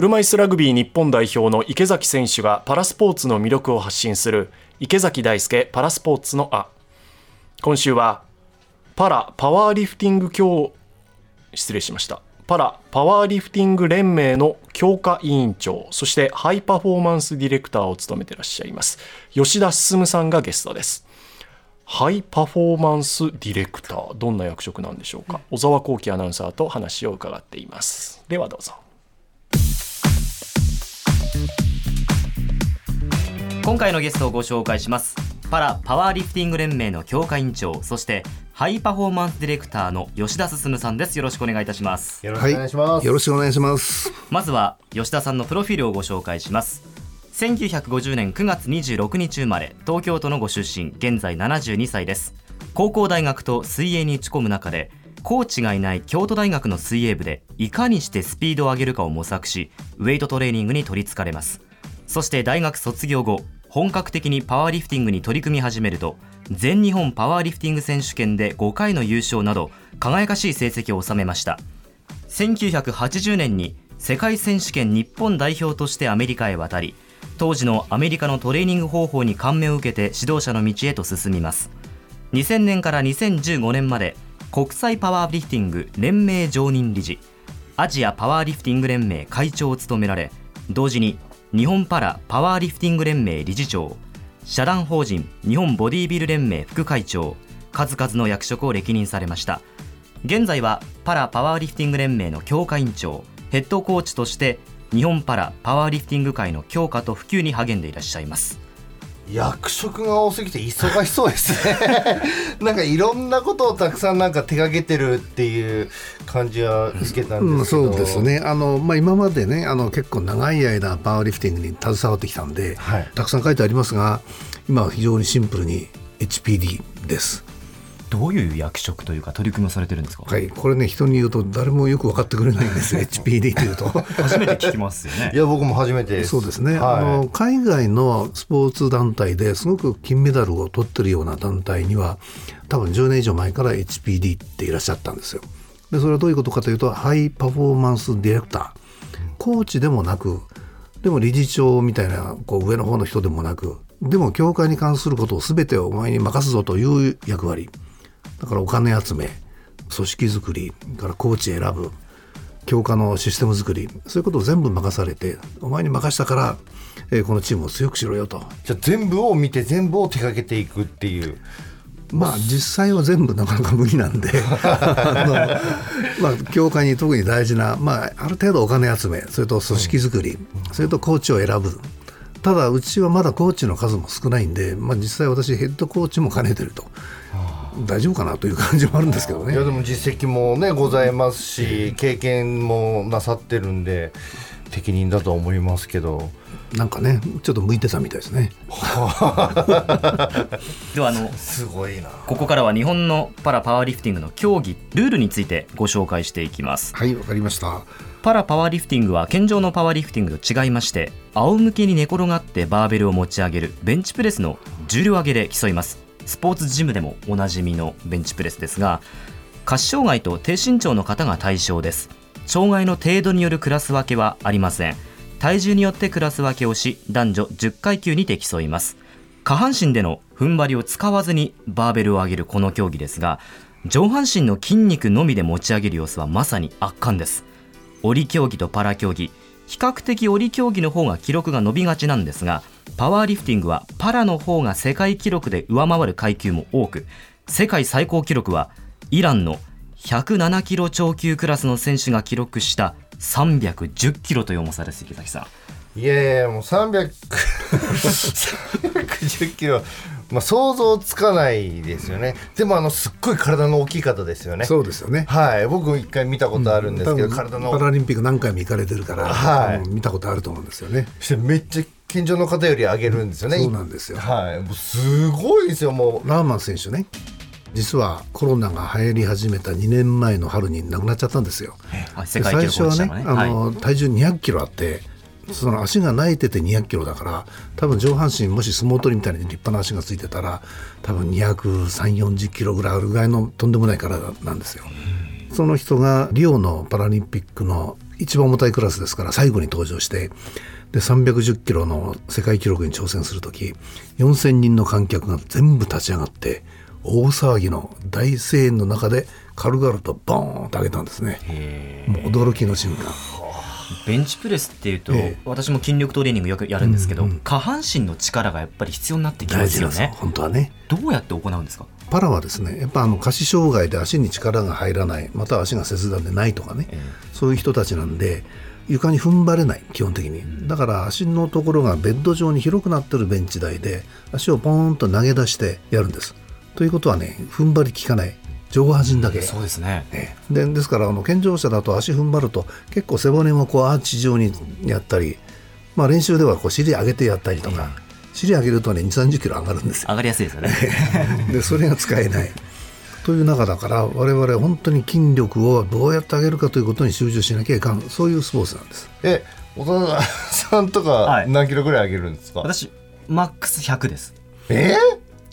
車椅子ラグビー日本代表の池崎選手がパラスポーツの魅力を発信する池崎大輔パラスポーツのあ今週はパラパワーリフティング協失礼しました。パラパワーリフティング連盟の強化委員長そしてハイパフォーマンスディレクターを務めてらっしゃいます吉田進さんがゲストです。ハイパフォーマンスディレクターどんな役職なんでしょうか。小沢光輝アナウンサーと話を伺っています。ではどうぞ。今回のゲストをご紹介します。パラパワーリフティング連盟の強化委員長そしてハイパフォーマンスディレクターの吉田進さんです。よろしくお願いいたします。よろしくお願いします、はい、よろしくお願いします。まずは吉田さんのプロフィールをご紹介します。1950年9月26日生まれ東京都のご出身現在72歳です。高校大学と水泳に打ち込む中でコーチがいない京都大学の水泳部でいかにしてスピードを上げるかを模索しウェイトトレーニングに取りつかれます。そして大学卒業後本格的にパワーリフティングに取り組み始めると全日本パワーリフティング選手権で5回の優勝など輝かしい成績を収めました。1980年に世界選手権日本代表としてアメリカへ渡り当時のアメリカのトレーニング方法に感銘を受けて指導者の道へと進みます。2000年から2015年まで国際パワーリフティング連盟常任理事アジアパワーリフティング連盟会長を務められ同時に日本パラパワーリフティング連盟理事長社団法人日本ボディビル連盟副会長数々の役職を歴任されました。現在はパラパワーリフティング連盟の強化委員長ヘッドコーチとして日本パラパワーリフティング界の強化と普及に励んでいらっしゃいます。役職が多すぎて忙しそうですね。なんかいろんなことをたくさんなんか手がけてるっていう感じは受けたんですけど、うん、そうですね。あの、まあ、今までねあの結構長い間パワーリフティングに携わってきたんで、はい、たくさん書いてありますが今は非常にシンプルに HPD です。どういう役職というか取り組みをされてるんですか？はい、これね人に言うと誰もよく分かってくれないんです HPD というと。初めて聞きますよね。いや僕も初めてそうですね。はい、あの海外のスポーツ団体ですごく金メダルを取ってるような団体には多分10年以上前から HPD っていらっしゃったんですよ。でそれはどういうことかというとハイパフォーマンスディレクターコーチでもなくでも理事長みたいなこう上の方の人でもなくでも教会に関することを全てお前に任すぞという役割。だからお金集め組織づくりからコーチ選ぶ強化のシステム作りそういうことを全部任されてお前に任したから、えー、このチームを強くしろよと。じゃあ全部を見て全部を手掛けていくっていう。まあ実際は全部なかなか無理なんで あの、まあ、教会に特に大事な、まあ、ある程度お金集めそれと組織づくり、うん、それとコーチを選ぶ。ただうちはまだコーチの数も少ないんで、まあ、実際私ヘッドコーチも兼ねてると大丈夫かなという感じもあるんですけどね。いやでも実績もねございますし経験もなさってるんで適任だと思いますけど。なんかねちょっと向いてたみたいですね。ではあのすごいな。ここからは日本のパラパワーリフティングの競技ルールについてご紹介していきます。はいわかりました。パラパワーリフティングは健常のパワーリフティングと違いまして仰向けに寝転がってバーベルを持ち上げるベンチプレスの重量上げで競いますスポーツジムでもおなじみのベンチプレスですが下肢障害と低身長の方が対象です。障害の程度によるクラス分けはありません。体重によってクラス分けをし男女10階級にて競います。下半身での踏ん張りを使わずにバーベルを上げるこの競技ですが上半身の筋肉のみで持ち上げる様子はまさに圧巻です。折り競技とパラ競技比較的折り競技の方が記録が伸びがちなんですがパワーリフティングはパラの方が世界記録で上回る階級も多く世界最高記録はイランの107キロ超級クラスの選手が記録した310キロという重さです池崎さん。いやいやもう300 310キロ。まあ、想像つかないですよね。でもあのすっごい体の大きい方ですよね。そうですよね。はい。僕一回見たことあるんですけど、うん、体のパラリンピック何回も行かれてるから、はい、見たことあると思うんですよね。そしてめっちゃ健常の方より上げるんですよね。そうなんですよ。はい。もうすごいですよもう。ラーマン選手ね。実はコロナが流行り始めた2年前の春に亡くなっちゃったんですよ。最初はね、あの体重200キロあってその足が泣いてて200キロだから多分上半身もし相撲取りみたいに立派な足がついてたら多分23040キロぐらいあるぐらいのとんでもない体なんですよ。その人がリオのパラリンピックの一番重たいクラスですから最後に登場してで310キロの世界記録に挑戦する時4,000人の観客が全部立ち上がって大騒ぎの大声援の中で軽々とボーンと上げたんですね。もう驚きの瞬間。ベンチプレスっていうと、ええ。私も筋力トレーニングよくやるんですけど、下半身の力がやっぱり必要になってきますよね。本当はね。どうやって行うんですか？パラはですねやっぱあの下肢障害で足に力が入らないまたは足が切断でないとかね、そういう人たちなんで床に踏ん張れない基本的に。だから足のところがベッド状に広くなってるベンチ台で足をポーンと投げ出してやるんです。ということはね踏ん張り効かない。上半身だけ。そうですね。ええ。でですからあの健常者だと足踏ん張ると結構背骨もこうアーチ状にやったり、まあ、練習ではこう尻上げてやったりとか、尻上げるとね2 3 0キロ上がるんですよ。上がりやすいですよね。でそれが使えないという中だから我々本当に筋力をどうやって上げるかということに集中しなきゃいかん。そういうスポーツなんです。え小田さんとかはい。何キロぐらい上げるんですか、私マックス100です。え？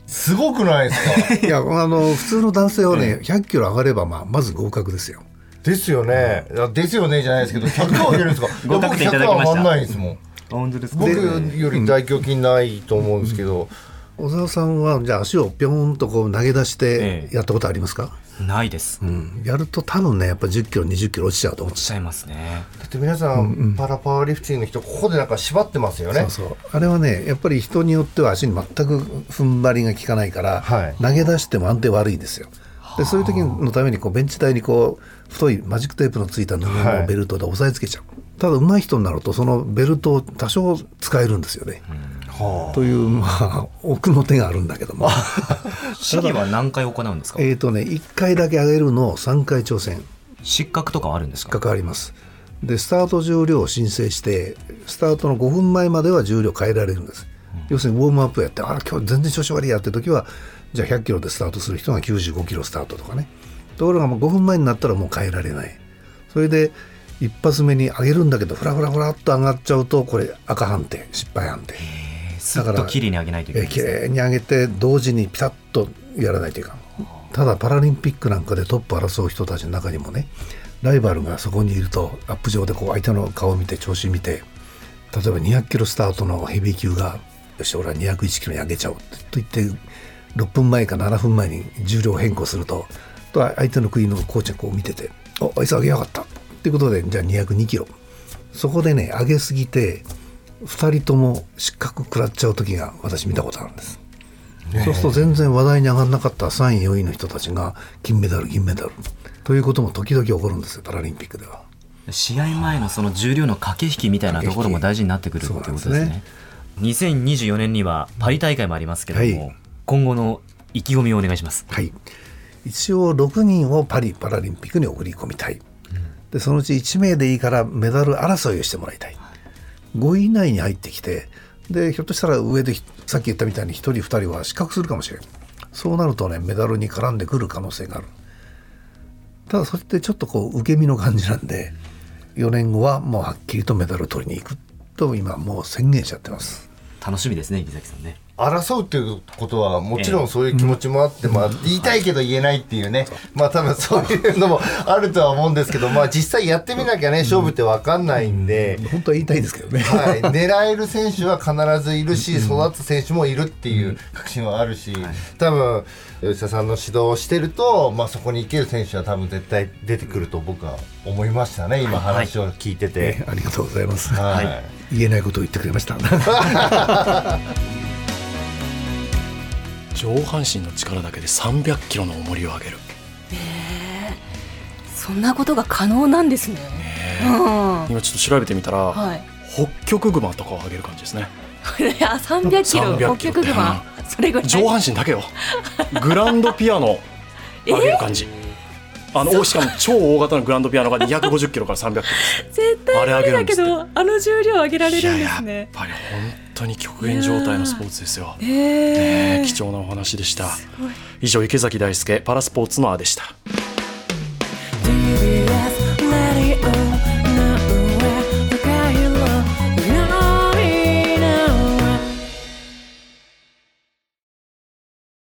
すごくないですか？いやあの普通の男性はね100キロ上がれば、まあ、まず合格ですよ。ですよね、いやですよねじゃないですけど100上げるんですか？合格点いただきました。いや僕100上がんないですもん。本当です僕より大胸筋ないと思うんですけど、小沢さんはじゃあ足をぴょーんとこう投げ出してええ。やったことありますか、ないです、うん、やると多分ねやっぱ10キロ20キロ落ちちゃうと思うんですしゃいますね。だって皆さん、パラパワーリフティングの人ここでなんか縛ってますよね。そうそう。あれはねやっぱり人によっては足に全く踏ん張りが効かないから、はい。投げ出しても安定悪いですよ。でそういう時のためにこうベンチ台にこう太いマジックテープのついた布はい。のベルトで押さえつけちゃう、ただ上手い人になるとそのベルトを多少使えるんですよね、はというまあ奥の手があるんだけども。試技は何回行うんですか？えっとね1回だけ上げるのを3回挑戦。失格とかはあるんですか？関わります。でスタート重量を申請してスタートの5分前までは重量変えられるんです、要するにウォームアップやってあら今日全然調子悪いやって時はじゃあ100キロでスタートする人が95キロスタートとかね。ところがもう5分前になったらもう変えられない。それで一発目に上げるんだけどフラフラフラっと上がっちゃうとこれ赤判定失敗判定すっと綺麗に上げないといけないですね。麗に上げて同時にピタッとやらないといかん。ただパラリンピックなんかでトップ争う人たちの中にもねライバルがそこにいるとアップ上でこう相手の顔を見て調子見て例えば200キロスタートのヘビー級がよし俺は201キロに上げちゃおうと言って6分前か7分前に重量変更するとと相手の国のコーチがこう見てて「おあいつ上げやがった」っていうことでじゃあ202キロ。そこでね上げすぎて2人とも失格食らっちゃう時が私見たことあるんです、そうすると全然話題に上がらなかった3位4位の人たちが金メダル銀メダル。ということも時々起こるんですよパラリンピックでは。試合前のその重量の駆け引きみたいなところも大事になってくるということですそうなんね。2024年にはパリ大会もありますけれども、はい。今後の意気込みをお願いします。はい。一応6人をパリパラリンピックに送り込みたい、でそのうち1名でいいからメダル争いをしてもらいたい5位以内に入ってきてでひょっとしたら上でさっき言ったみたいに1人2人は失格するかもしれん。そうなるとねメダルに絡んでくる可能性がある。ただそれってちょっとこう受け身の感じなんで4年後はもうはっきりとメダルを取りに行くと今もう宣言しちゃってます。楽しみですね池崎さんね。争うっていうことはもちろんそういう気持ちもあって、まあ言いたいけど言えないっていうね。まあ多分そういうのもあるとは思うんですけどまあ実際やってみなきゃね勝負って分かんないんで、本当は言いたいですけどね。はい、狙える選手は必ずいるし育つ選手もいるっていう確信はあるし、多分吉田さんの指導をしてると、まあ、そこに行ける選手は多分絶対出てくると僕は思いましたね今話を聞いてて。ありがとうございます、はい。言えないことを言ってくれました 上半身の力だけで300キロの重りを上げる。そんなことが可能なんですね。うん。今ちょっと調べてみたら、はい。北極熊とかを上げる感じですね。いや三百キロ？300北極熊それぐらい？上半身だけよグランドピアノ 上げる感じ、あのしかも超大型のグランドピアノが250キロから300キロ。絶対あれ上げるどあの重量上げられるんいややっですね。ぱり本当に極限状態のスポーツですよ、え。ねえ貴重なお話でした。以上池崎大輔パラスポーツのあでした